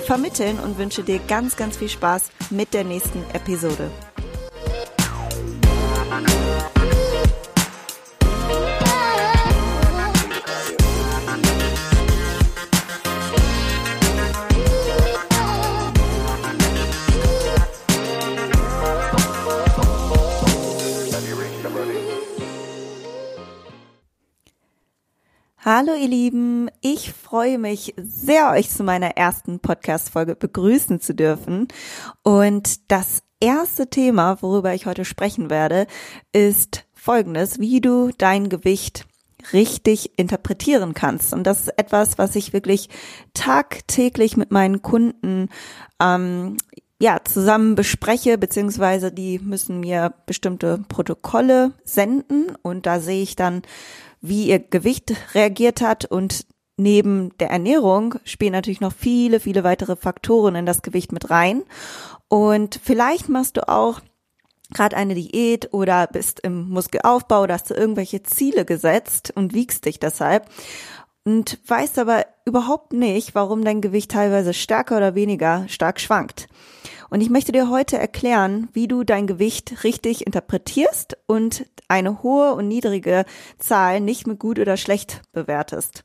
vermitteln und wünsche dir ganz, ganz viel Spaß mit der nächsten Episode. Hallo ihr Lieben, ich freue mich sehr, euch zu meiner ersten Podcast-Folge begrüßen zu dürfen. Und das erste Thema, worüber ich heute sprechen werde, ist folgendes, wie du dein Gewicht richtig interpretieren kannst. Und das ist etwas, was ich wirklich tagtäglich mit meinen Kunden ähm, ja, zusammen bespreche, beziehungsweise die müssen mir bestimmte Protokolle senden und da sehe ich dann, wie ihr Gewicht reagiert hat und neben der Ernährung spielen natürlich noch viele, viele weitere Faktoren in das Gewicht mit rein. Und vielleicht machst du auch gerade eine Diät oder bist im Muskelaufbau oder hast du irgendwelche Ziele gesetzt und wiegst dich deshalb und weißt aber überhaupt nicht, warum dein Gewicht teilweise stärker oder weniger stark schwankt. Und ich möchte dir heute erklären, wie du dein Gewicht richtig interpretierst und eine hohe und niedrige Zahl nicht mit gut oder schlecht bewertest.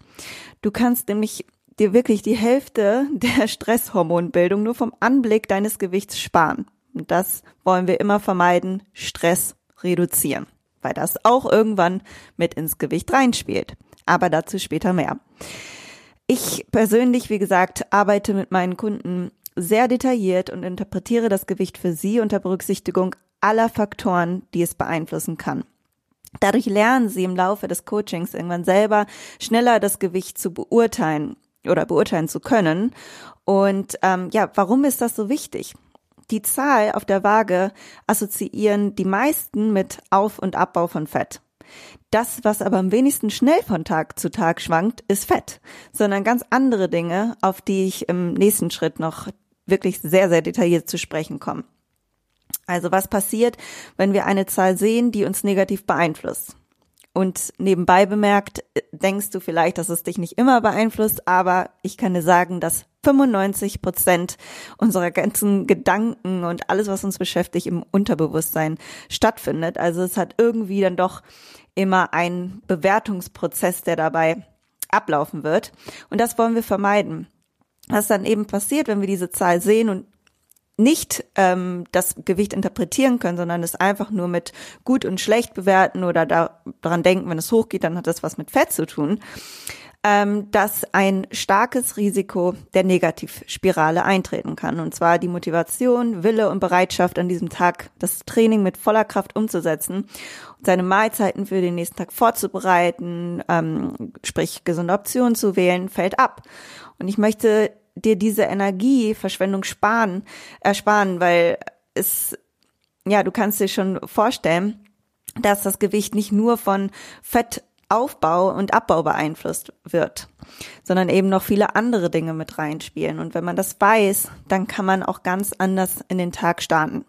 Du kannst nämlich dir wirklich die Hälfte der Stresshormonbildung nur vom Anblick deines Gewichts sparen. Und das wollen wir immer vermeiden, Stress reduzieren, weil das auch irgendwann mit ins Gewicht reinspielt. Aber dazu später mehr. Ich persönlich, wie gesagt, arbeite mit meinen Kunden sehr detailliert und interpretiere das Gewicht für sie unter Berücksichtigung aller Faktoren, die es beeinflussen kann. Dadurch lernen sie im Laufe des Coachings irgendwann selber schneller das Gewicht zu beurteilen oder beurteilen zu können. Und ähm, ja, warum ist das so wichtig? Die Zahl auf der Waage assoziieren die meisten mit Auf- und Abbau von Fett. Das, was aber am wenigsten schnell von Tag zu Tag schwankt, ist Fett, sondern ganz andere Dinge, auf die ich im nächsten Schritt noch wirklich sehr, sehr detailliert zu sprechen kommen. Also was passiert, wenn wir eine Zahl sehen, die uns negativ beeinflusst? Und nebenbei bemerkt, denkst du vielleicht, dass es dich nicht immer beeinflusst, aber ich kann dir sagen, dass 95 Prozent unserer ganzen Gedanken und alles, was uns beschäftigt, im Unterbewusstsein stattfindet. Also es hat irgendwie dann doch immer einen Bewertungsprozess, der dabei ablaufen wird. Und das wollen wir vermeiden was dann eben passiert, wenn wir diese Zahl sehen und nicht ähm, das Gewicht interpretieren können, sondern es einfach nur mit gut und schlecht bewerten oder daran denken, wenn es hochgeht, dann hat das was mit Fett zu tun, ähm, dass ein starkes Risiko der Negativspirale eintreten kann. Und zwar die Motivation, Wille und Bereitschaft an diesem Tag das Training mit voller Kraft umzusetzen und seine Mahlzeiten für den nächsten Tag vorzubereiten, ähm, sprich gesunde Optionen zu wählen, fällt ab. Und ich möchte dir diese Energieverschwendung sparen, ersparen, weil es, ja, du kannst dir schon vorstellen, dass das Gewicht nicht nur von Fettaufbau und Abbau beeinflusst wird, sondern eben noch viele andere Dinge mit reinspielen. Und wenn man das weiß, dann kann man auch ganz anders in den Tag starten.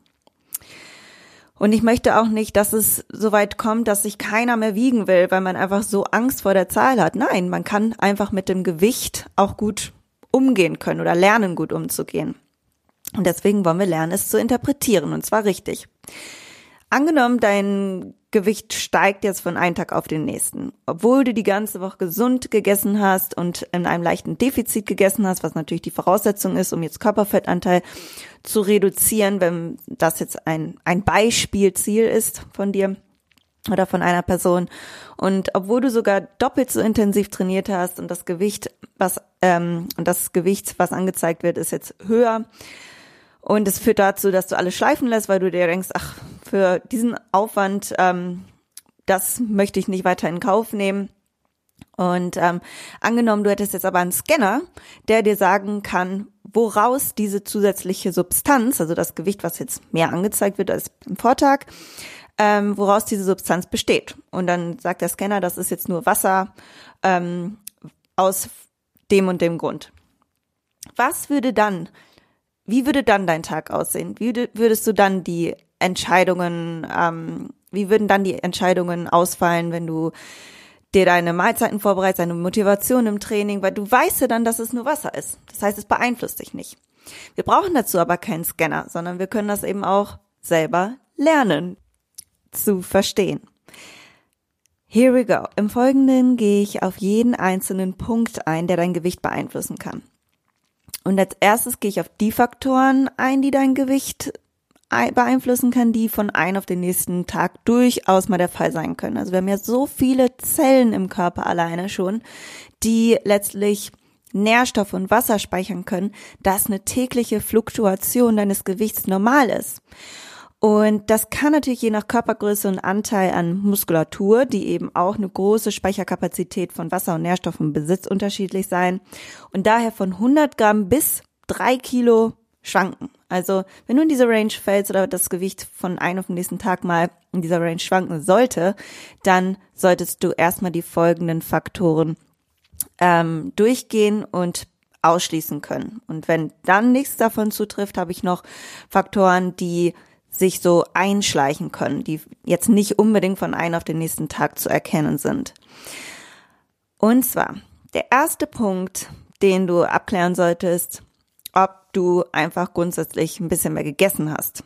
Und ich möchte auch nicht, dass es so weit kommt, dass sich keiner mehr wiegen will, weil man einfach so Angst vor der Zahl hat. Nein, man kann einfach mit dem Gewicht auch gut umgehen können oder lernen, gut umzugehen. Und deswegen wollen wir lernen, es zu interpretieren und zwar richtig. Angenommen, dein Gewicht steigt jetzt von einem Tag auf den nächsten. Obwohl du die ganze Woche gesund gegessen hast und in einem leichten Defizit gegessen hast, was natürlich die Voraussetzung ist, um jetzt Körperfettanteil zu reduzieren, wenn das jetzt ein, ein Beispielziel ist von dir oder von einer Person. Und obwohl du sogar doppelt so intensiv trainiert hast und das Gewicht, was ähm, und das Gewicht, was angezeigt wird, ist jetzt höher. Und es führt dazu, dass du alles schleifen lässt, weil du dir denkst, ach, für diesen Aufwand, ähm, das möchte ich nicht weiter in Kauf nehmen. Und ähm, angenommen, du hättest jetzt aber einen Scanner, der dir sagen kann, woraus diese zusätzliche Substanz, also das Gewicht, was jetzt mehr angezeigt wird als im Vortag, ähm, woraus diese Substanz besteht. Und dann sagt der Scanner, das ist jetzt nur Wasser ähm, aus dem und dem Grund. Was würde dann, wie würde dann dein Tag aussehen? Wie würdest du dann die Entscheidungen, ähm, wie würden dann die Entscheidungen ausfallen, wenn du dir deine Mahlzeiten vorbereitest, deine Motivation im Training, weil du weißt ja dann, dass es nur Wasser ist. Das heißt, es beeinflusst dich nicht. Wir brauchen dazu aber keinen Scanner, sondern wir können das eben auch selber lernen zu verstehen. Here we go. Im Folgenden gehe ich auf jeden einzelnen Punkt ein, der dein Gewicht beeinflussen kann. Und als erstes gehe ich auf die Faktoren ein, die dein Gewicht beeinflussen kann, die von einem auf den nächsten Tag durchaus mal der Fall sein können. Also wir haben ja so viele Zellen im Körper alleine schon, die letztlich Nährstoff und Wasser speichern können, dass eine tägliche Fluktuation deines Gewichts normal ist. Und das kann natürlich je nach Körpergröße und Anteil an Muskulatur, die eben auch eine große Speicherkapazität von Wasser und Nährstoffen besitzt, unterschiedlich sein. Und daher von 100 Gramm bis drei Kilo schwanken. Also wenn du in diese Range fällst oder das Gewicht von einem auf den nächsten Tag mal in dieser Range schwanken sollte, dann solltest du erstmal die folgenden Faktoren ähm, durchgehen und ausschließen können. Und wenn dann nichts davon zutrifft, habe ich noch Faktoren, die sich so einschleichen können, die jetzt nicht unbedingt von einem auf den nächsten Tag zu erkennen sind. Und zwar, der erste Punkt, den du abklären solltest, ob du einfach grundsätzlich ein bisschen mehr gegessen hast.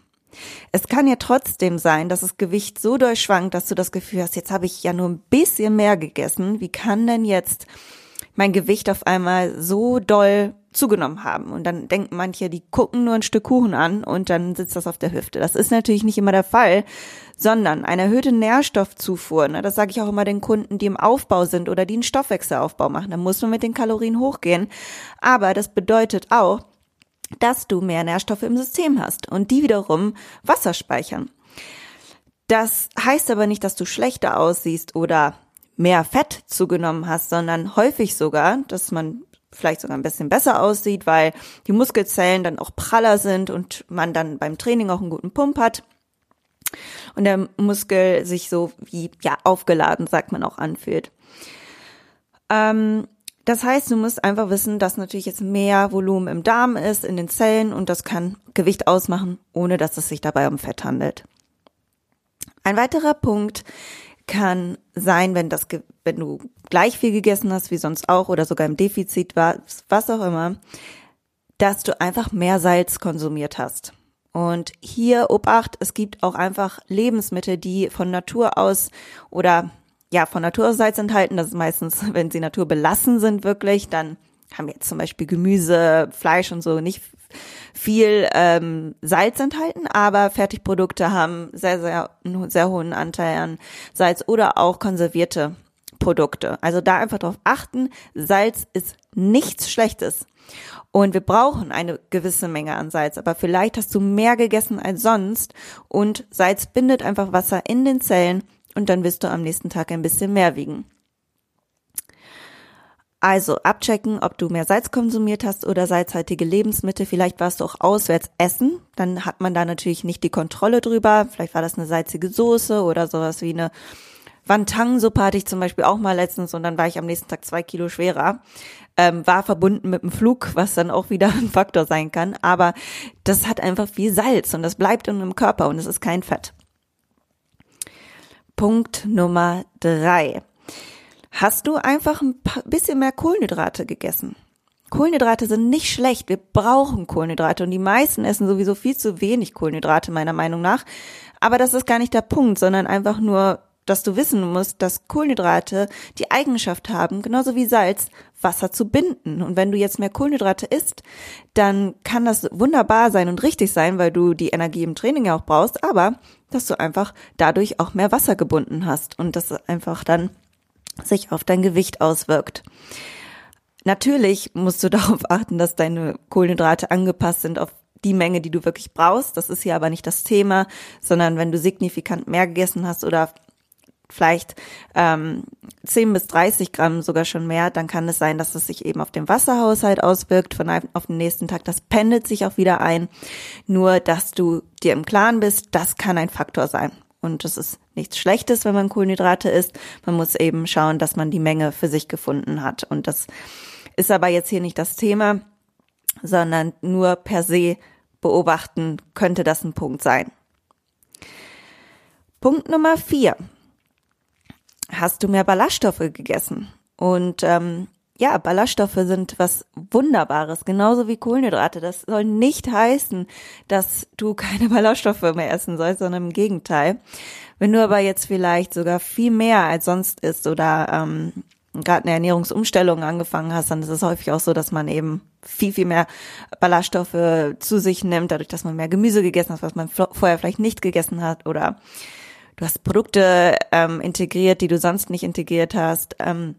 Es kann ja trotzdem sein, dass das Gewicht so durchschwankt, dass du das Gefühl hast, jetzt habe ich ja nur ein bisschen mehr gegessen. Wie kann denn jetzt mein Gewicht auf einmal so doll zugenommen haben. Und dann denken manche, die gucken nur ein Stück Kuchen an und dann sitzt das auf der Hüfte. Das ist natürlich nicht immer der Fall, sondern eine erhöhte Nährstoffzufuhr. Ne, das sage ich auch immer den Kunden, die im Aufbau sind oder die einen Stoffwechselaufbau machen. Da muss man mit den Kalorien hochgehen. Aber das bedeutet auch, dass du mehr Nährstoffe im System hast und die wiederum Wasser speichern. Das heißt aber nicht, dass du schlechter aussiehst oder mehr Fett zugenommen hast, sondern häufig sogar, dass man vielleicht sogar ein bisschen besser aussieht, weil die Muskelzellen dann auch praller sind und man dann beim Training auch einen guten Pump hat und der Muskel sich so wie ja aufgeladen, sagt man auch anfühlt. Ähm, das heißt, du musst einfach wissen, dass natürlich jetzt mehr Volumen im Darm ist, in den Zellen und das kann Gewicht ausmachen, ohne dass es sich dabei um Fett handelt. Ein weiterer Punkt kann sein, wenn das, wenn du gleich viel gegessen hast wie sonst auch oder sogar im Defizit warst, was auch immer, dass du einfach mehr Salz konsumiert hast. Und hier Obacht, es gibt auch einfach Lebensmittel, die von Natur aus oder ja, von Natur aus Salz enthalten. Das ist meistens, wenn sie naturbelassen sind wirklich, dann haben wir jetzt zum Beispiel Gemüse, Fleisch und so nicht viel ähm, Salz enthalten, aber Fertigprodukte haben sehr, sehr, sehr hohen Anteil an Salz oder auch konservierte Produkte. Also da einfach darauf achten, Salz ist nichts Schlechtes. Und wir brauchen eine gewisse Menge an Salz, aber vielleicht hast du mehr gegessen als sonst und Salz bindet einfach Wasser in den Zellen und dann wirst du am nächsten Tag ein bisschen mehr wiegen. Also abchecken, ob du mehr Salz konsumiert hast oder salzhaltige Lebensmittel. Vielleicht warst du auch auswärts essen. Dann hat man da natürlich nicht die Kontrolle drüber. Vielleicht war das eine salzige Soße oder sowas wie eine Wantang-Suppe hatte ich zum Beispiel auch mal letztens und dann war ich am nächsten Tag zwei Kilo schwerer. Ähm, war verbunden mit dem Flug, was dann auch wieder ein Faktor sein kann. Aber das hat einfach viel Salz und das bleibt in dem Körper und es ist kein Fett. Punkt Nummer drei hast du einfach ein bisschen mehr Kohlenhydrate gegessen. Kohlenhydrate sind nicht schlecht. Wir brauchen Kohlenhydrate und die meisten essen sowieso viel zu wenig Kohlenhydrate meiner Meinung nach. Aber das ist gar nicht der Punkt, sondern einfach nur, dass du wissen musst, dass Kohlenhydrate die Eigenschaft haben, genauso wie Salz, Wasser zu binden. Und wenn du jetzt mehr Kohlenhydrate isst, dann kann das wunderbar sein und richtig sein, weil du die Energie im Training ja auch brauchst, aber dass du einfach dadurch auch mehr Wasser gebunden hast und das einfach dann sich auf dein Gewicht auswirkt. Natürlich musst du darauf achten, dass deine Kohlenhydrate angepasst sind auf die Menge, die du wirklich brauchst. Das ist hier aber nicht das Thema, sondern wenn du signifikant mehr gegessen hast oder vielleicht ähm, 10 bis 30 Gramm sogar schon mehr, dann kann es sein, dass es sich eben auf den Wasserhaushalt auswirkt von einem auf den nächsten Tag. Das pendelt sich auch wieder ein. Nur, dass du dir im Klaren bist, das kann ein Faktor sein. Und das ist nichts Schlechtes, wenn man Kohlenhydrate isst. Man muss eben schauen, dass man die Menge für sich gefunden hat. Und das ist aber jetzt hier nicht das Thema, sondern nur per se beobachten könnte das ein Punkt sein. Punkt Nummer vier. Hast du mehr Ballaststoffe gegessen? Und ähm, ja, Ballaststoffe sind was Wunderbares, genauso wie Kohlenhydrate. Das soll nicht heißen, dass du keine Ballaststoffe mehr essen sollst, sondern im Gegenteil. Wenn du aber jetzt vielleicht sogar viel mehr als sonst isst oder ähm, gerade eine Ernährungsumstellung angefangen hast, dann ist es häufig auch so, dass man eben viel, viel mehr Ballaststoffe zu sich nimmt, dadurch, dass man mehr Gemüse gegessen hat, was man vorher vielleicht nicht gegessen hat oder du hast Produkte ähm, integriert, die du sonst nicht integriert hast. Ähm,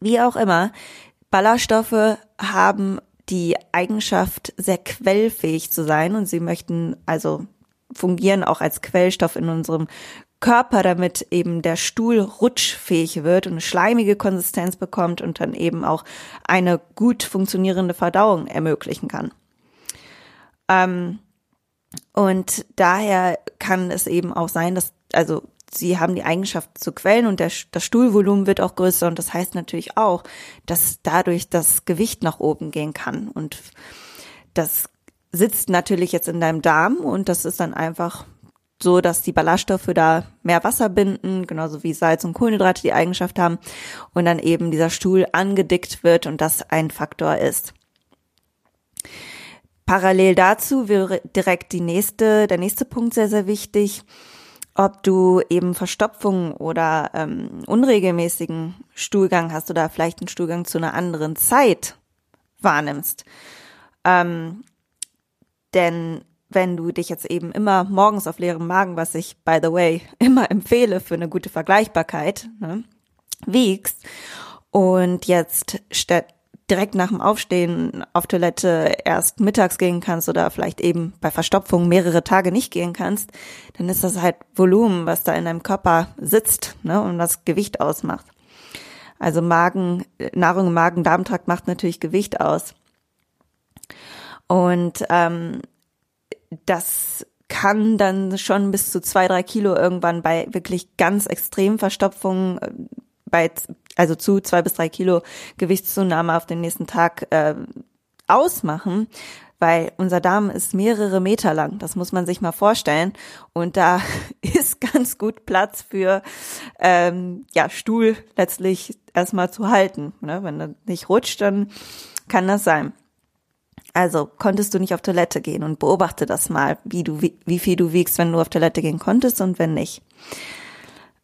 wie auch immer, Ballaststoffe haben die Eigenschaft, sehr quellfähig zu sein und sie möchten also fungieren auch als Quellstoff in unserem Körper, damit eben der Stuhl rutschfähig wird und eine schleimige Konsistenz bekommt und dann eben auch eine gut funktionierende Verdauung ermöglichen kann. Ähm, und daher kann es eben auch sein, dass, also sie haben die Eigenschaft zu quellen und der, das Stuhlvolumen wird auch größer und das heißt natürlich auch, dass dadurch das Gewicht nach oben gehen kann und das sitzt natürlich jetzt in deinem Darm und das ist dann einfach so, dass die Ballaststoffe da mehr Wasser binden, genauso wie Salz und Kohlenhydrate die Eigenschaft haben und dann eben dieser Stuhl angedickt wird und das ein Faktor ist. Parallel dazu wäre direkt die nächste, der nächste Punkt sehr, sehr wichtig ob du eben Verstopfung oder ähm, unregelmäßigen Stuhlgang hast oder vielleicht einen Stuhlgang zu einer anderen Zeit wahrnimmst. Ähm, denn wenn du dich jetzt eben immer morgens auf leerem Magen, was ich, by the way, immer empfehle für eine gute Vergleichbarkeit, ne, wiegst und jetzt statt direkt nach dem Aufstehen auf Toilette erst mittags gehen kannst oder vielleicht eben bei Verstopfung mehrere Tage nicht gehen kannst, dann ist das halt Volumen, was da in deinem Körper sitzt ne, und was Gewicht ausmacht. Also Magen, Nahrung im Magen-Darm-Trakt macht natürlich Gewicht aus. Und ähm, das kann dann schon bis zu zwei, drei Kilo irgendwann bei wirklich ganz extremen Verstopfungen äh, bei also zu zwei bis drei Kilo Gewichtszunahme auf den nächsten Tag äh, ausmachen, weil unser Darm ist mehrere Meter lang. Das muss man sich mal vorstellen. Und da ist ganz gut Platz für ähm, ja Stuhl letztlich erstmal zu halten. Ne? Wenn er nicht rutscht, dann kann das sein. Also konntest du nicht auf Toilette gehen und beobachte das mal, wie du wie, viel du wiegst, wenn du auf Toilette gehen konntest und wenn nicht.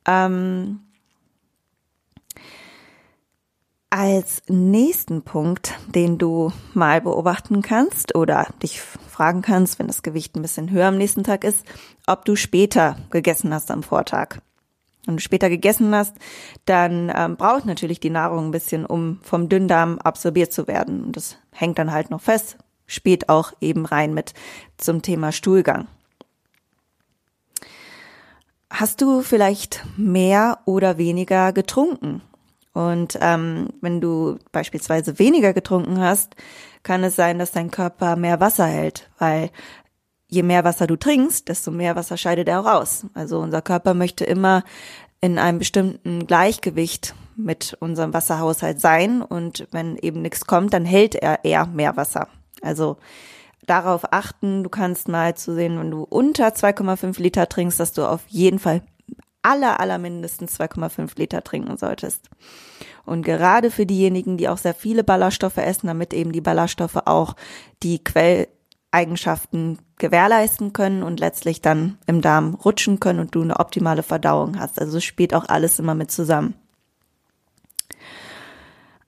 Ähm, als nächsten Punkt, den du mal beobachten kannst oder dich fragen kannst, wenn das Gewicht ein bisschen höher am nächsten Tag ist, ob du später gegessen hast am Vortag. Wenn du später gegessen hast, dann ähm, braucht natürlich die Nahrung ein bisschen, um vom Dünndarm absorbiert zu werden. Und das hängt dann halt noch fest, spät auch eben rein mit zum Thema Stuhlgang. Hast du vielleicht mehr oder weniger getrunken? Und ähm, wenn du beispielsweise weniger getrunken hast, kann es sein, dass dein Körper mehr Wasser hält, weil je mehr Wasser du trinkst, desto mehr Wasser scheidet er auch aus. Also unser Körper möchte immer in einem bestimmten Gleichgewicht mit unserem Wasserhaushalt sein und wenn eben nichts kommt, dann hält er eher mehr Wasser. Also darauf achten, du kannst mal zu sehen, wenn du unter 2,5 Liter trinkst, dass du auf jeden Fall aller, aller mindestens 2,5 Liter trinken solltest. Und gerade für diejenigen, die auch sehr viele Ballaststoffe essen, damit eben die Ballaststoffe auch die Quelleigenschaften gewährleisten können und letztlich dann im Darm rutschen können und du eine optimale Verdauung hast. Also spielt auch alles immer mit zusammen.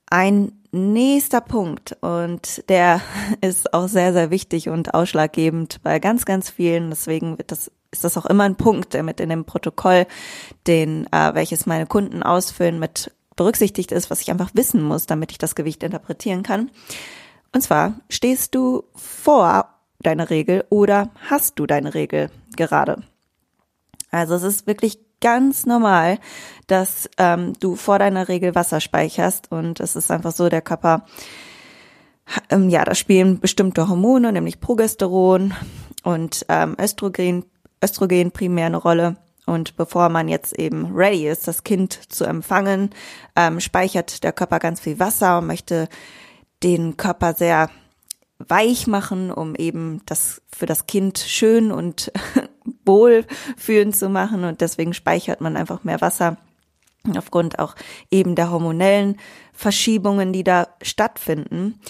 Ein nächster Punkt und der ist auch sehr, sehr wichtig und ausschlaggebend bei ganz, ganz vielen. Deswegen wird das ist das auch immer ein Punkt, der mit in dem Protokoll, den äh, welches meine Kunden ausfüllen, mit berücksichtigt ist, was ich einfach wissen muss, damit ich das Gewicht interpretieren kann. Und zwar stehst du vor deiner Regel oder hast du deine Regel gerade? Also es ist wirklich ganz normal, dass ähm, du vor deiner Regel Wasser speicherst und es ist einfach so, der Körper, ähm, ja, da spielen bestimmte Hormone, nämlich Progesteron und ähm, Östrogen, Östrogen primär eine Rolle. Und bevor man jetzt eben ready ist, das Kind zu empfangen, ähm, speichert der Körper ganz viel Wasser und möchte den Körper sehr weich machen, um eben das für das Kind schön und wohlfühlend zu machen. Und deswegen speichert man einfach mehr Wasser aufgrund auch eben der hormonellen Verschiebungen, die da stattfinden.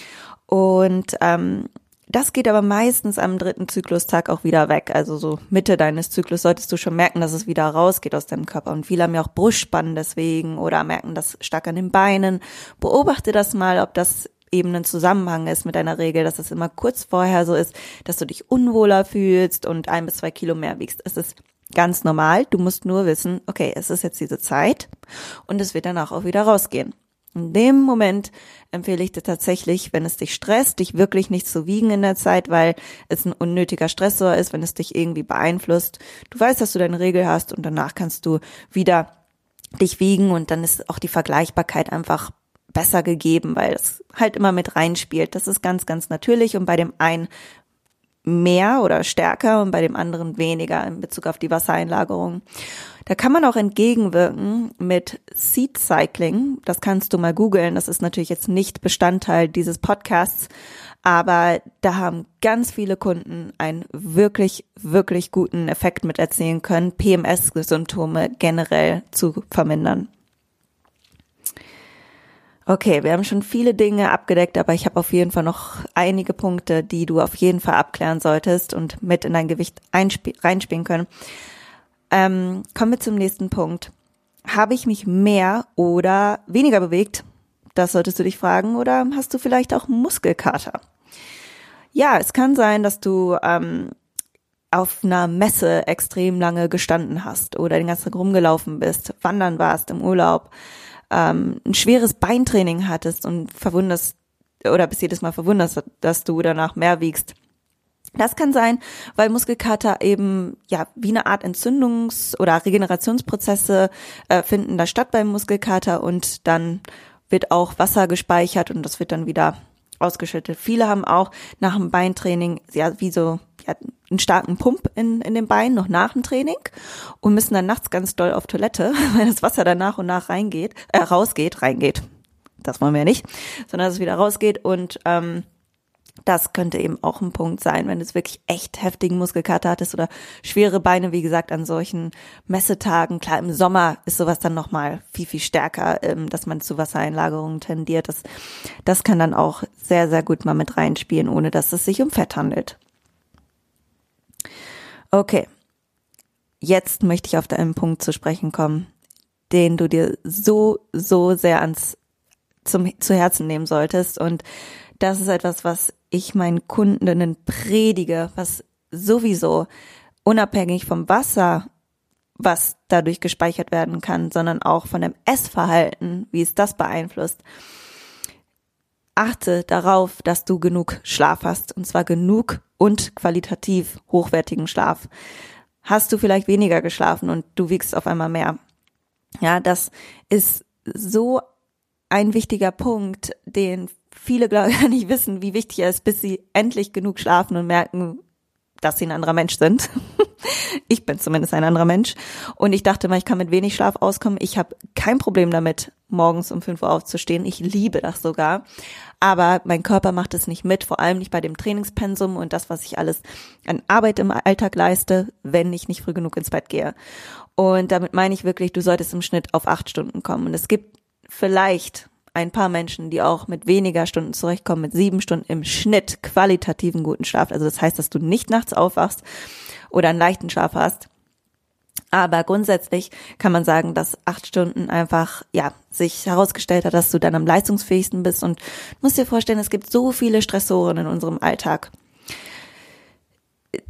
Und ähm, das geht aber meistens am dritten Zyklustag auch wieder weg. Also so Mitte deines Zyklus solltest du schon merken, dass es wieder rausgeht aus deinem Körper. Und viele haben ja auch Brustspannen deswegen oder merken das stark an den Beinen. Beobachte das mal, ob das eben ein Zusammenhang ist mit deiner Regel, dass es immer kurz vorher so ist, dass du dich unwohler fühlst und ein bis zwei Kilo mehr wiegst. Es ist ganz normal. Du musst nur wissen, okay, es ist jetzt diese Zeit und es wird danach auch wieder rausgehen. In dem Moment empfehle ich dir tatsächlich, wenn es dich stresst, dich wirklich nicht zu wiegen in der Zeit, weil es ein unnötiger Stressor ist, wenn es dich irgendwie beeinflusst. Du weißt, dass du deine Regel hast und danach kannst du wieder dich wiegen und dann ist auch die Vergleichbarkeit einfach besser gegeben, weil es halt immer mit reinspielt. Das ist ganz, ganz natürlich und bei dem einen mehr oder stärker und bei dem anderen weniger in Bezug auf die Wassereinlagerung. Da kann man auch entgegenwirken mit Seed Cycling. Das kannst du mal googeln. Das ist natürlich jetzt nicht Bestandteil dieses Podcasts, aber da haben ganz viele Kunden einen wirklich, wirklich guten Effekt mit erzählen können, PMS-Symptome generell zu vermindern. Okay, wir haben schon viele Dinge abgedeckt, aber ich habe auf jeden Fall noch einige Punkte, die du auf jeden Fall abklären solltest und mit in dein Gewicht reinspielen können. Ähm, kommen wir zum nächsten Punkt. Habe ich mich mehr oder weniger bewegt? Das solltest du dich fragen. Oder hast du vielleicht auch Muskelkater? Ja, es kann sein, dass du ähm, auf einer Messe extrem lange gestanden hast oder den ganzen Tag rumgelaufen bist, wandern warst im Urlaub ähm, ein schweres Beintraining hattest und verwunderst oder bis jedes Mal verwunderst, dass du danach mehr wiegst. Das kann sein, weil Muskelkater eben ja wie eine Art Entzündungs- oder Regenerationsprozesse äh, finden da statt beim Muskelkater und dann wird auch Wasser gespeichert und das wird dann wieder ausgeschüttet. Viele haben auch nach dem Beintraining ja wie so ja, einen starken Pump in, in den Beinen noch nach dem Training und müssen dann nachts ganz doll auf Toilette, weil das Wasser dann nach und nach reingeht, äh, rausgeht, reingeht. Das wollen wir ja nicht, sondern dass es wieder rausgeht und ähm, das könnte eben auch ein Punkt sein, wenn du es wirklich echt heftigen Muskelkater hattest oder schwere Beine, wie gesagt, an solchen Messetagen. Klar, im Sommer ist sowas dann nochmal viel, viel stärker, ähm, dass man zu Wassereinlagerungen tendiert. Das, das kann dann auch sehr, sehr gut mal mit reinspielen, ohne dass es sich um Fett handelt. Okay. Jetzt möchte ich auf deinen Punkt zu sprechen kommen, den du dir so, so sehr ans, zum, zu Herzen nehmen solltest. Und das ist etwas, was ich meinen Kundinnen predige, was sowieso unabhängig vom Wasser, was dadurch gespeichert werden kann, sondern auch von dem Essverhalten, wie es das beeinflusst. Achte darauf, dass du genug Schlaf hast, und zwar genug und qualitativ hochwertigen Schlaf. Hast du vielleicht weniger geschlafen und du wiegst auf einmal mehr? Ja, das ist so ein wichtiger Punkt, den viele glaube ich nicht wissen, wie wichtig er ist, bis sie endlich genug schlafen und merken, dass sie ein anderer Mensch sind. ich bin zumindest ein anderer Mensch. Und ich dachte mal, ich kann mit wenig Schlaf auskommen. Ich habe kein Problem damit, morgens um 5 Uhr aufzustehen. Ich liebe das sogar. Aber mein Körper macht es nicht mit, vor allem nicht bei dem Trainingspensum und das, was ich alles an Arbeit im Alltag leiste, wenn ich nicht früh genug ins Bett gehe. Und damit meine ich wirklich, du solltest im Schnitt auf acht Stunden kommen. Und es gibt vielleicht ein paar Menschen, die auch mit weniger Stunden zurechtkommen, mit sieben Stunden im Schnitt qualitativen guten Schlaf. Also das heißt, dass du nicht nachts aufwachst oder einen leichten Schlaf hast. Aber grundsätzlich kann man sagen, dass acht Stunden einfach, ja, sich herausgestellt hat, dass du dann am leistungsfähigsten bist und musst dir vorstellen, es gibt so viele Stressoren in unserem Alltag.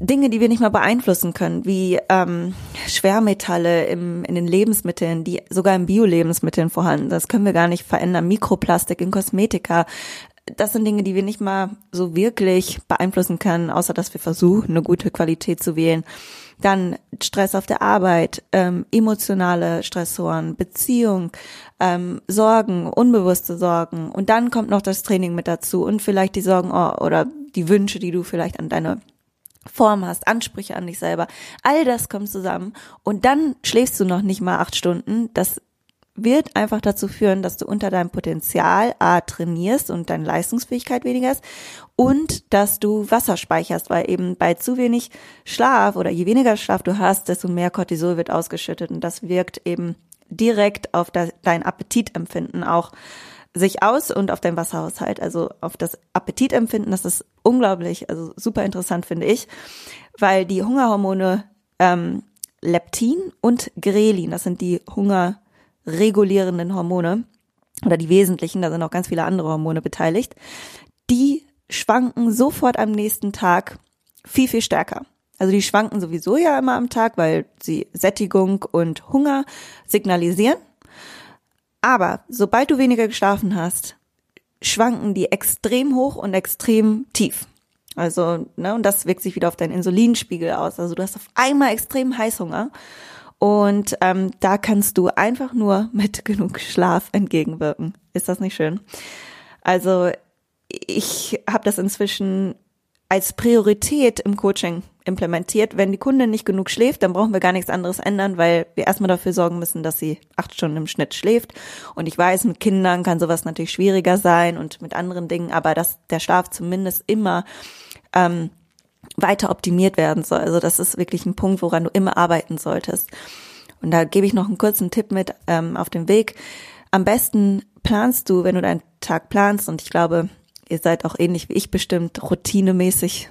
Dinge, die wir nicht mal beeinflussen können, wie ähm, Schwermetalle im, in den Lebensmitteln, die sogar in Bio-Lebensmitteln vorhanden sind. Das können wir gar nicht verändern. Mikroplastik in Kosmetika. Das sind Dinge, die wir nicht mal so wirklich beeinflussen können, außer dass wir versuchen, eine gute Qualität zu wählen. dann Stress auf der Arbeit, ähm, emotionale Stressoren, Beziehung, ähm, Sorgen, unbewusste Sorgen und dann kommt noch das Training mit dazu und vielleicht die Sorgen oh, oder die Wünsche, die du vielleicht an deine Form hast, Ansprüche an dich selber. All das kommt zusammen und dann schläfst du noch nicht mal acht Stunden. Das wird einfach dazu führen, dass du unter deinem Potenzial A trainierst und deine Leistungsfähigkeit weniger ist und dass du Wasser speicherst, weil eben bei zu wenig Schlaf oder je weniger Schlaf du hast, desto mehr Cortisol wird ausgeschüttet und das wirkt eben direkt auf dein Appetitempfinden auch sich aus und auf dein Wasserhaushalt, also auf das Appetitempfinden, das ist unglaublich, also super interessant finde ich, weil die Hungerhormone ähm, Leptin und Grelin, das sind die hungerregulierenden Hormone oder die wesentlichen, da sind auch ganz viele andere Hormone beteiligt, die schwanken sofort am nächsten Tag viel, viel stärker. Also die schwanken sowieso ja immer am Tag, weil sie Sättigung und Hunger signalisieren. Aber sobald du weniger geschlafen hast, schwanken die extrem hoch und extrem tief. Also, ne, und das wirkt sich wieder auf deinen Insulinspiegel aus. Also du hast auf einmal extrem Heißhunger. Und ähm, da kannst du einfach nur mit genug Schlaf entgegenwirken. Ist das nicht schön? Also ich habe das inzwischen als Priorität im Coaching implementiert. Wenn die Kundin nicht genug schläft, dann brauchen wir gar nichts anderes ändern, weil wir erstmal dafür sorgen müssen, dass sie acht Stunden im Schnitt schläft. Und ich weiß, mit Kindern kann sowas natürlich schwieriger sein und mit anderen Dingen, aber dass der Schlaf zumindest immer ähm, weiter optimiert werden soll. Also das ist wirklich ein Punkt, woran du immer arbeiten solltest. Und da gebe ich noch einen kurzen Tipp mit ähm, auf den Weg. Am besten planst du, wenn du deinen Tag planst, und ich glaube, ihr seid auch ähnlich wie ich bestimmt routinemäßig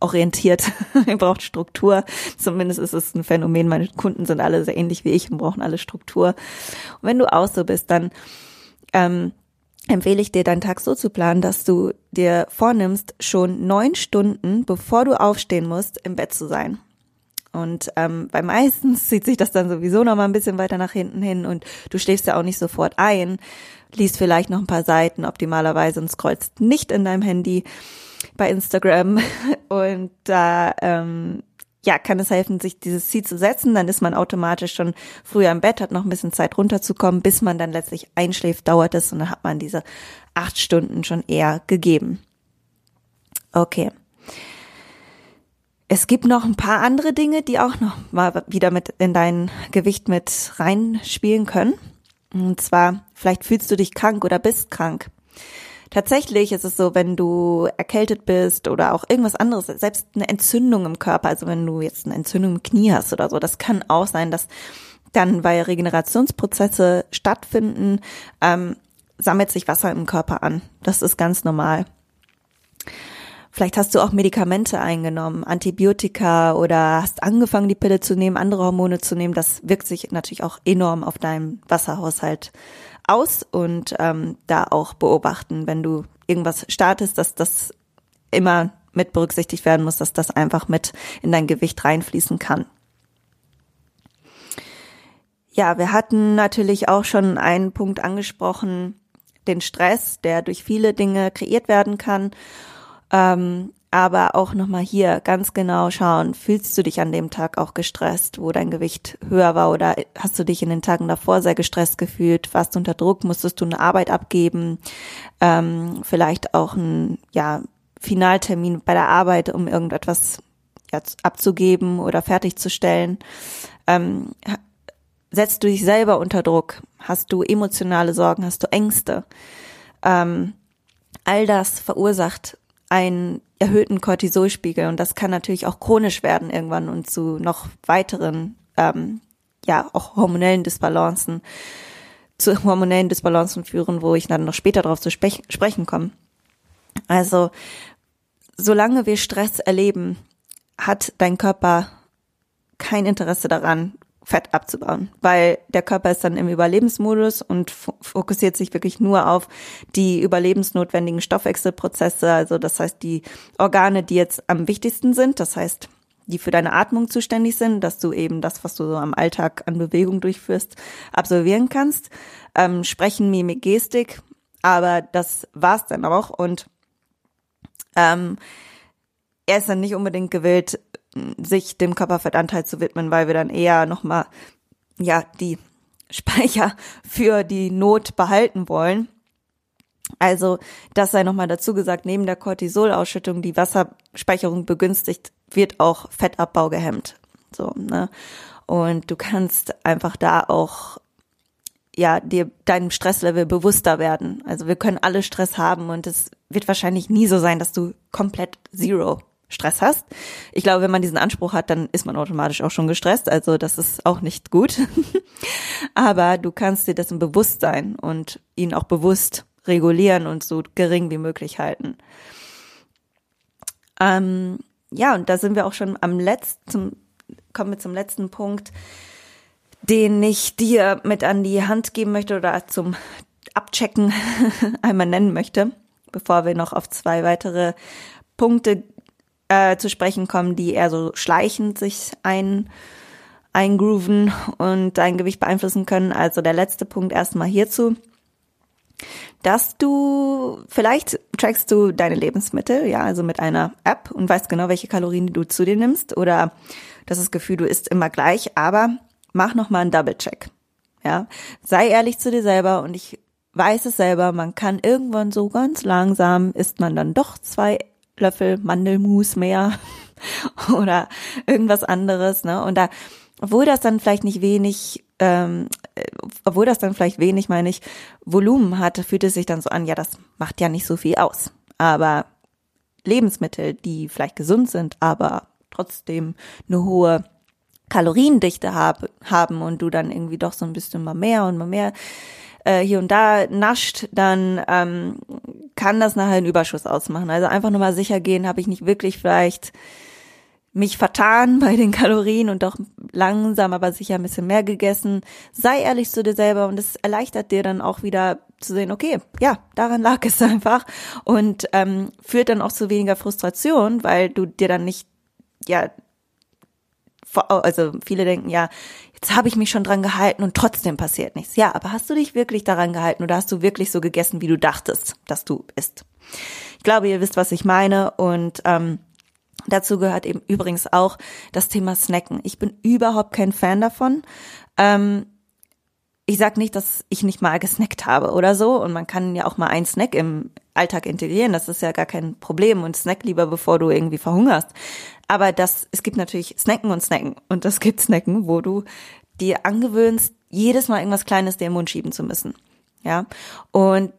orientiert. Ihr braucht Struktur. Zumindest ist es ein Phänomen. Meine Kunden sind alle sehr ähnlich wie ich und brauchen alle Struktur. Und wenn du auch so bist, dann ähm, empfehle ich dir, deinen Tag so zu planen, dass du dir vornimmst, schon neun Stunden, bevor du aufstehen musst, im Bett zu sein. Und ähm, bei meistens zieht sich das dann sowieso noch mal ein bisschen weiter nach hinten hin und du schläfst ja auch nicht sofort ein, liest vielleicht noch ein paar Seiten optimalerweise und scrollst nicht in deinem Handy bei Instagram und da ähm, ja, kann es helfen, sich dieses Ziel zu setzen. Dann ist man automatisch schon früher im Bett, hat noch ein bisschen Zeit runterzukommen, bis man dann letztlich einschläft, dauert es und dann hat man diese acht Stunden schon eher gegeben. Okay. Es gibt noch ein paar andere Dinge, die auch noch mal wieder mit in dein Gewicht mit reinspielen können. Und zwar, vielleicht fühlst du dich krank oder bist krank. Tatsächlich ist es so, wenn du erkältet bist oder auch irgendwas anderes, selbst eine Entzündung im Körper, also wenn du jetzt eine Entzündung im Knie hast oder so, das kann auch sein, dass dann, weil Regenerationsprozesse stattfinden, ähm, sammelt sich Wasser im Körper an. Das ist ganz normal. Vielleicht hast du auch Medikamente eingenommen, Antibiotika oder hast angefangen, die Pille zu nehmen, andere Hormone zu nehmen. Das wirkt sich natürlich auch enorm auf deinen Wasserhaushalt aus und ähm, da auch beobachten, wenn du irgendwas startest, dass das immer mit berücksichtigt werden muss, dass das einfach mit in dein Gewicht reinfließen kann. Ja, wir hatten natürlich auch schon einen Punkt angesprochen, den Stress, der durch viele Dinge kreiert werden kann. Ähm, aber auch nochmal hier ganz genau schauen, fühlst du dich an dem Tag auch gestresst, wo dein Gewicht höher war oder hast du dich in den Tagen davor sehr gestresst gefühlt, warst du unter Druck, musstest du eine Arbeit abgeben, ähm, vielleicht auch ein ja, Finaltermin bei der Arbeit, um irgendetwas ja, abzugeben oder fertigzustellen. Ähm, setzt du dich selber unter Druck? Hast du emotionale Sorgen? Hast du Ängste? Ähm, all das verursacht einen erhöhten Cortisolspiegel und das kann natürlich auch chronisch werden irgendwann und zu noch weiteren, ähm, ja, auch hormonellen Disbalancen, zu hormonellen Disbalancen führen, wo ich dann noch später darauf zu spech sprechen komme. Also, solange wir Stress erleben, hat dein Körper kein Interesse daran, Fett abzubauen, weil der Körper ist dann im Überlebensmodus und fokussiert sich wirklich nur auf die überlebensnotwendigen Stoffwechselprozesse, also das heißt die Organe, die jetzt am wichtigsten sind, das heißt die für deine Atmung zuständig sind, dass du eben das, was du so am Alltag an Bewegung durchführst, absolvieren kannst. Ähm, sprechen, Mimik, Gestik, aber das war's dann auch. Und ähm, er ist dann nicht unbedingt gewillt, sich dem Körperfettanteil zu widmen, weil wir dann eher nochmal, ja, die Speicher für die Not behalten wollen. Also, das sei nochmal dazu gesagt, neben der Cortisolausschüttung, die Wasserspeicherung begünstigt, wird auch Fettabbau gehemmt. So, ne? Und du kannst einfach da auch ja, dir deinem Stresslevel bewusster werden. Also wir können alle Stress haben und es wird wahrscheinlich nie so sein, dass du komplett zero Stress hast. Ich glaube, wenn man diesen Anspruch hat, dann ist man automatisch auch schon gestresst. Also das ist auch nicht gut. Aber du kannst dir dessen bewusst sein und ihn auch bewusst regulieren und so gering wie möglich halten. Ähm, ja, und da sind wir auch schon am letzten, kommen wir zum letzten Punkt den ich dir mit an die Hand geben möchte oder zum Abchecken einmal nennen möchte, bevor wir noch auf zwei weitere Punkte äh, zu sprechen kommen, die eher so schleichend sich ein, eingrooven und dein Gewicht beeinflussen können. Also der letzte Punkt erstmal hierzu dass du vielleicht trackst du deine Lebensmittel, ja, also mit einer App und weißt genau, welche Kalorien du zu dir nimmst oder das ist das Gefühl, du isst immer gleich, aber mach noch mal einen Double-Check. Ja, sei ehrlich zu dir selber und ich weiß es selber, man kann irgendwann so ganz langsam isst man dann doch zwei Löffel Mandelmus mehr oder irgendwas anderes, ne? Und da, obwohl das dann vielleicht nicht wenig, ähm, obwohl das dann vielleicht wenig, meine ich, Volumen hat, fühlt es sich dann so an, ja, das macht ja nicht so viel aus. Aber Lebensmittel, die vielleicht gesund sind, aber trotzdem eine hohe Kaloriendichte hab, haben und du dann irgendwie doch so ein bisschen mal mehr und mal mehr äh, hier und da nascht, dann ähm, kann das nachher einen Überschuss ausmachen. Also einfach nur mal sicher gehen, habe ich nicht wirklich vielleicht mich vertan bei den Kalorien und doch langsam, aber sicher ein bisschen mehr gegessen. Sei ehrlich zu dir selber und es erleichtert dir dann auch wieder zu sehen, okay, ja, daran lag es einfach und ähm, führt dann auch zu weniger Frustration, weil du dir dann nicht ja also viele denken ja, jetzt habe ich mich schon dran gehalten und trotzdem passiert nichts. Ja, aber hast du dich wirklich daran gehalten oder hast du wirklich so gegessen, wie du dachtest, dass du isst? Ich glaube, ihr wisst, was ich meine und ähm, Dazu gehört eben übrigens auch das Thema Snacken. Ich bin überhaupt kein Fan davon. Ähm, ich sag nicht, dass ich nicht mal gesnackt habe oder so. Und man kann ja auch mal einen Snack im Alltag integrieren. Das ist ja gar kein Problem. Und snack lieber, bevor du irgendwie verhungerst. Aber das, es gibt natürlich Snacken und Snacken. Und das gibt Snacken, wo du dir angewöhnst, jedes Mal irgendwas Kleines dir im Mund schieben zu müssen. Ja. Und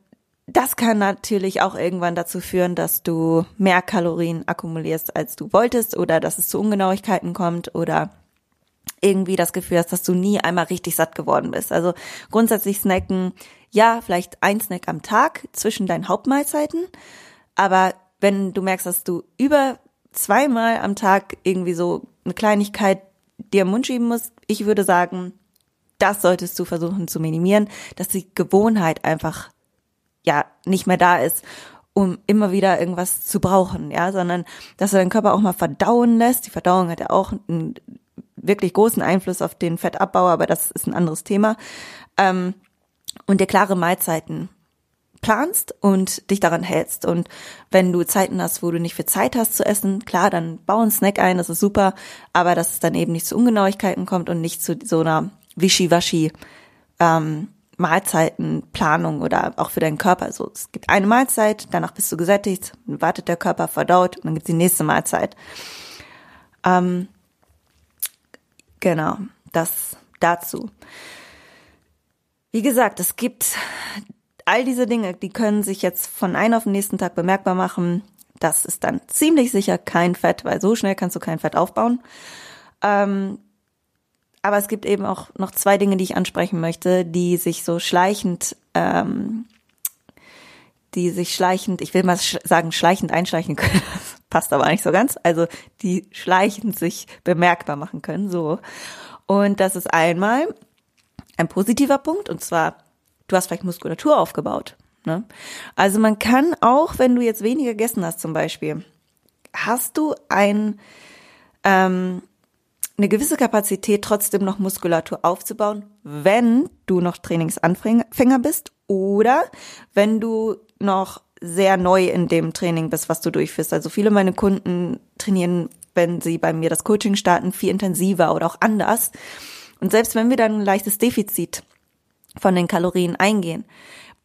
das kann natürlich auch irgendwann dazu führen, dass du mehr Kalorien akkumulierst, als du wolltest, oder dass es zu Ungenauigkeiten kommt, oder irgendwie das Gefühl hast, dass du nie einmal richtig satt geworden bist. Also grundsätzlich snacken, ja, vielleicht ein Snack am Tag zwischen deinen Hauptmahlzeiten, aber wenn du merkst, dass du über zweimal am Tag irgendwie so eine Kleinigkeit dir im Mund schieben musst, ich würde sagen, das solltest du versuchen zu minimieren, dass die Gewohnheit einfach ja nicht mehr da ist, um immer wieder irgendwas zu brauchen, ja, sondern dass du deinen Körper auch mal verdauen lässt. Die Verdauung hat ja auch einen wirklich großen Einfluss auf den Fettabbau, aber das ist ein anderes Thema. Ähm, und dir klare Mahlzeiten planst und dich daran hältst. Und wenn du Zeiten hast, wo du nicht viel Zeit hast zu essen, klar, dann bau einen Snack ein, das ist super, aber dass es dann eben nicht zu Ungenauigkeiten kommt und nicht zu so einer Wischiwaschi ähm, Mahlzeitenplanung oder auch für deinen Körper. Also es gibt eine Mahlzeit, danach bist du gesättigt, wartet der Körper, verdaut und dann gibt es die nächste Mahlzeit. Ähm, genau, das dazu. Wie gesagt, es gibt all diese Dinge, die können sich jetzt von einem auf den nächsten Tag bemerkbar machen. Das ist dann ziemlich sicher kein Fett, weil so schnell kannst du kein Fett aufbauen. Ähm, aber es gibt eben auch noch zwei Dinge, die ich ansprechen möchte, die sich so schleichend, ähm, die sich schleichend, ich will mal sagen, schleichend einschleichen können. Passt aber nicht so ganz. Also die schleichend sich bemerkbar machen können. So. Und das ist einmal ein positiver Punkt, und zwar du hast vielleicht Muskulatur aufgebaut. Ne? Also man kann auch, wenn du jetzt weniger gegessen hast zum Beispiel, hast du ein, ähm, eine gewisse Kapazität, trotzdem noch Muskulatur aufzubauen, wenn du noch Trainingsanfänger bist oder wenn du noch sehr neu in dem Training bist, was du durchführst. Also viele meiner Kunden trainieren wenn sie bei mir das Coaching starten, viel intensiver oder auch anders. Und selbst wenn wir dann ein leichtes Defizit von den Kalorien eingehen,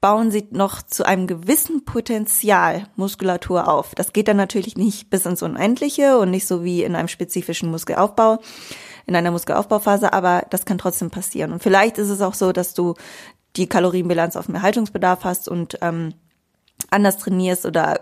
bauen sie noch zu einem gewissen Potenzial Muskulatur auf. Das geht dann natürlich nicht bis ins Unendliche und nicht so wie in einem spezifischen Muskelaufbau, in einer Muskelaufbauphase, aber das kann trotzdem passieren. Und vielleicht ist es auch so, dass du die Kalorienbilanz auf mehr Haltungsbedarf hast und ähm, anders trainierst oder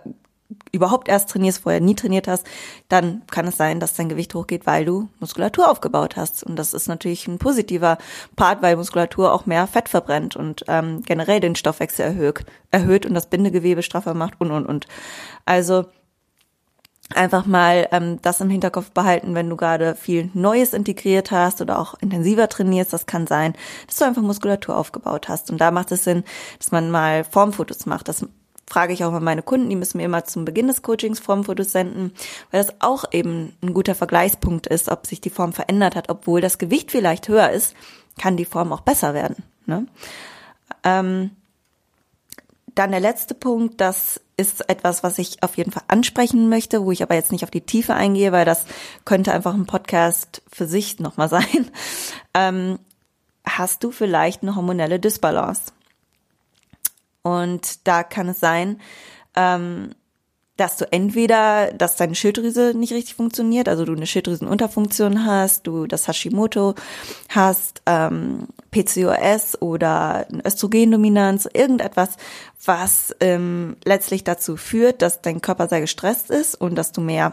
überhaupt erst trainierst, vorher nie trainiert hast, dann kann es sein, dass dein Gewicht hochgeht, weil du Muskulatur aufgebaut hast. Und das ist natürlich ein positiver Part, weil Muskulatur auch mehr Fett verbrennt und ähm, generell den Stoffwechsel erhöht, erhöht und das Bindegewebe straffer macht und und und. Also einfach mal ähm, das im Hinterkopf behalten, wenn du gerade viel Neues integriert hast oder auch intensiver trainierst. Das kann sein, dass du einfach Muskulatur aufgebaut hast. Und da macht es Sinn, dass man mal Formfotos macht. Das frage ich auch mal meine Kunden, die müssen mir immer zum Beginn des Coachings Formfotos senden, weil das auch eben ein guter Vergleichspunkt ist, ob sich die Form verändert hat, obwohl das Gewicht vielleicht höher ist, kann die Form auch besser werden. Ne? Ähm, dann der letzte Punkt, das ist etwas, was ich auf jeden Fall ansprechen möchte, wo ich aber jetzt nicht auf die Tiefe eingehe, weil das könnte einfach ein Podcast für sich nochmal sein. Ähm, hast du vielleicht eine hormonelle Disbalance? Und da kann es sein, ähm, dass du entweder, dass deine Schilddrüse nicht richtig funktioniert, also du eine Schilddrüsenunterfunktion hast, du das Hashimoto hast, ähm, PCOS oder Östrogendominanz, irgendetwas, was ähm, letztlich dazu führt, dass dein Körper sehr gestresst ist und dass du mehr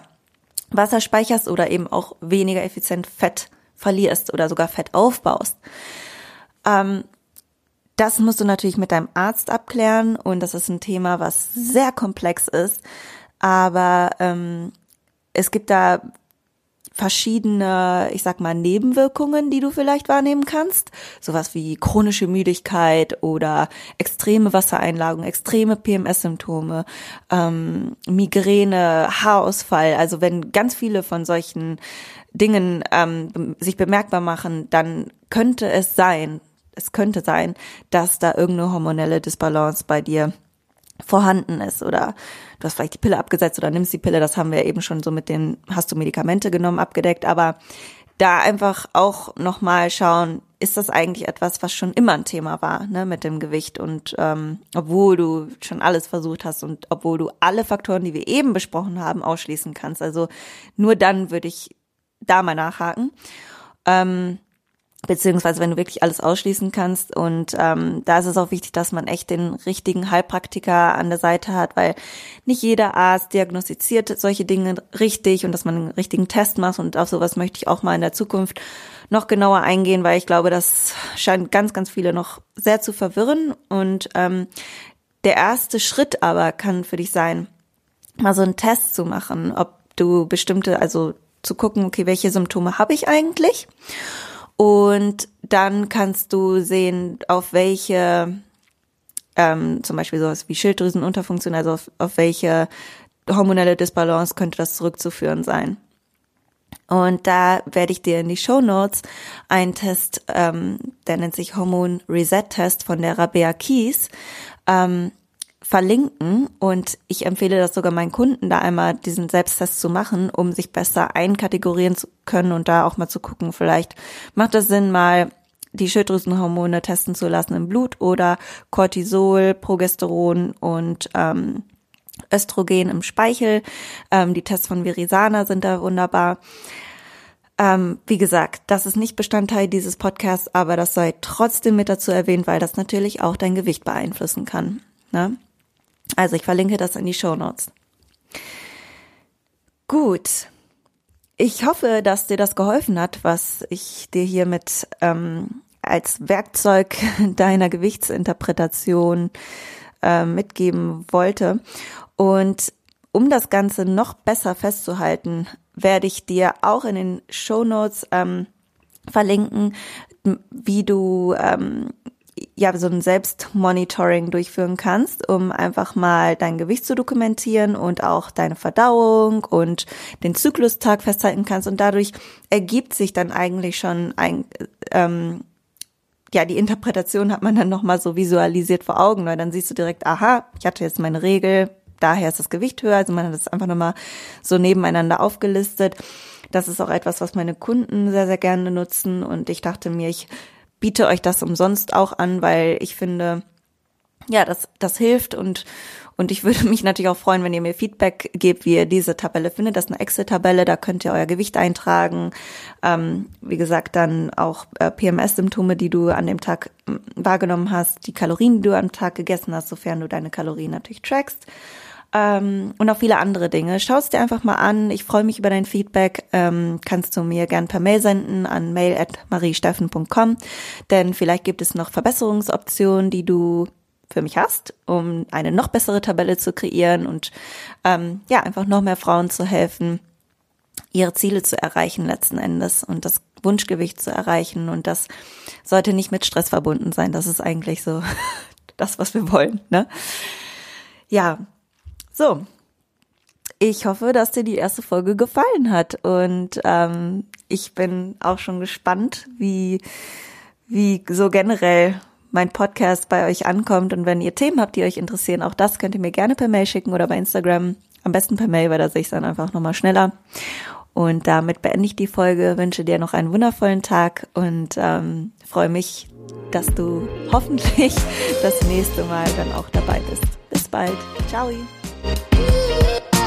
Wasser speicherst oder eben auch weniger effizient Fett verlierst oder sogar Fett aufbaust. Ähm, das musst du natürlich mit deinem Arzt abklären und das ist ein Thema, was sehr komplex ist. Aber ähm, es gibt da verschiedene, ich sag mal, Nebenwirkungen, die du vielleicht wahrnehmen kannst. Sowas wie chronische Müdigkeit oder extreme Wassereinlagung, extreme PMS-Symptome, ähm, Migräne, Haarausfall. Also wenn ganz viele von solchen Dingen ähm, sich bemerkbar machen, dann könnte es sein, es könnte sein, dass da irgendeine hormonelle Disbalance bei dir vorhanden ist oder du hast vielleicht die Pille abgesetzt oder nimmst die Pille, das haben wir eben schon so mit den, hast du Medikamente genommen, abgedeckt, aber da einfach auch nochmal schauen, ist das eigentlich etwas, was schon immer ein Thema war, ne, mit dem Gewicht und ähm, obwohl du schon alles versucht hast und obwohl du alle Faktoren, die wir eben besprochen haben, ausschließen kannst. Also nur dann würde ich da mal nachhaken. Ähm, beziehungsweise wenn du wirklich alles ausschließen kannst. Und ähm, da ist es auch wichtig, dass man echt den richtigen Heilpraktiker an der Seite hat, weil nicht jeder Arzt diagnostiziert solche Dinge richtig und dass man einen richtigen Test macht. Und auf sowas möchte ich auch mal in der Zukunft noch genauer eingehen, weil ich glaube, das scheint ganz, ganz viele noch sehr zu verwirren. Und ähm, der erste Schritt aber kann für dich sein, mal so einen Test zu machen, ob du bestimmte, also zu gucken, okay, welche Symptome habe ich eigentlich? Und dann kannst du sehen, auf welche, ähm, zum Beispiel sowas wie Schilddrüsenunterfunktion, also auf, auf welche hormonelle Disbalance könnte das zurückzuführen sein. Und da werde ich dir in die Show Notes einen Test, ähm, der nennt sich Hormon Reset Test von der Rabea Kies, ähm, verlinken und ich empfehle das sogar meinen Kunden, da einmal diesen Selbsttest zu machen, um sich besser einkategorieren zu können und da auch mal zu gucken, vielleicht macht es Sinn, mal die Schilddrüsenhormone testen zu lassen im Blut oder Cortisol, Progesteron und ähm, Östrogen im Speichel. Ähm, die Tests von Virisana sind da wunderbar. Ähm, wie gesagt, das ist nicht Bestandteil dieses Podcasts, aber das sei trotzdem mit dazu erwähnt, weil das natürlich auch dein Gewicht beeinflussen kann. Ne? Also ich verlinke das in die Show Notes. Gut. Ich hoffe, dass dir das geholfen hat, was ich dir hiermit ähm, als Werkzeug deiner Gewichtsinterpretation äh, mitgeben wollte. Und um das Ganze noch besser festzuhalten, werde ich dir auch in den Show Notes ähm, verlinken, wie du ähm, ja so ein Selbstmonitoring durchführen kannst, um einfach mal dein Gewicht zu dokumentieren und auch deine Verdauung und den Zyklustag festhalten kannst und dadurch ergibt sich dann eigentlich schon ein ähm, ja, die Interpretation hat man dann nochmal so visualisiert vor Augen, weil dann siehst du direkt, aha, ich hatte jetzt meine Regel, daher ist das Gewicht höher. Also man hat das einfach nochmal so nebeneinander aufgelistet. Das ist auch etwas, was meine Kunden sehr, sehr gerne nutzen. Und ich dachte mir, ich biete euch das umsonst auch an, weil ich finde, ja, das, das hilft und, und ich würde mich natürlich auch freuen, wenn ihr mir Feedback gebt, wie ihr diese Tabelle findet. Das ist eine Excel-Tabelle, da könnt ihr euer Gewicht eintragen. Ähm, wie gesagt, dann auch äh, PMS-Symptome, die du an dem Tag wahrgenommen hast, die Kalorien, die du am Tag gegessen hast, sofern du deine Kalorien natürlich trackst. Ähm, und auch viele andere Dinge. Schau es dir einfach mal an. Ich freue mich über dein Feedback. Ähm, kannst du mir gern per Mail senden an mail@mariesteffen.com, denn vielleicht gibt es noch Verbesserungsoptionen, die du für mich hast, um eine noch bessere Tabelle zu kreieren und ähm, ja, einfach noch mehr Frauen zu helfen, ihre Ziele zu erreichen letzten Endes und das Wunschgewicht zu erreichen. Und das sollte nicht mit Stress verbunden sein. Das ist eigentlich so das, was wir wollen. Ne? Ja, so. Ich hoffe, dass dir die erste Folge gefallen hat und ähm, ich bin auch schon gespannt, wie wie so generell mein Podcast bei euch ankommt. Und wenn ihr Themen habt, die euch interessieren, auch das könnt ihr mir gerne per Mail schicken oder bei Instagram. Am besten per Mail, weil da sehe ich es dann einfach nochmal schneller. Und damit beende ich die Folge, wünsche dir noch einen wundervollen Tag und ähm, freue mich, dass du hoffentlich das nächste Mal dann auch dabei bist. Bis bald. Ciao. Thank you.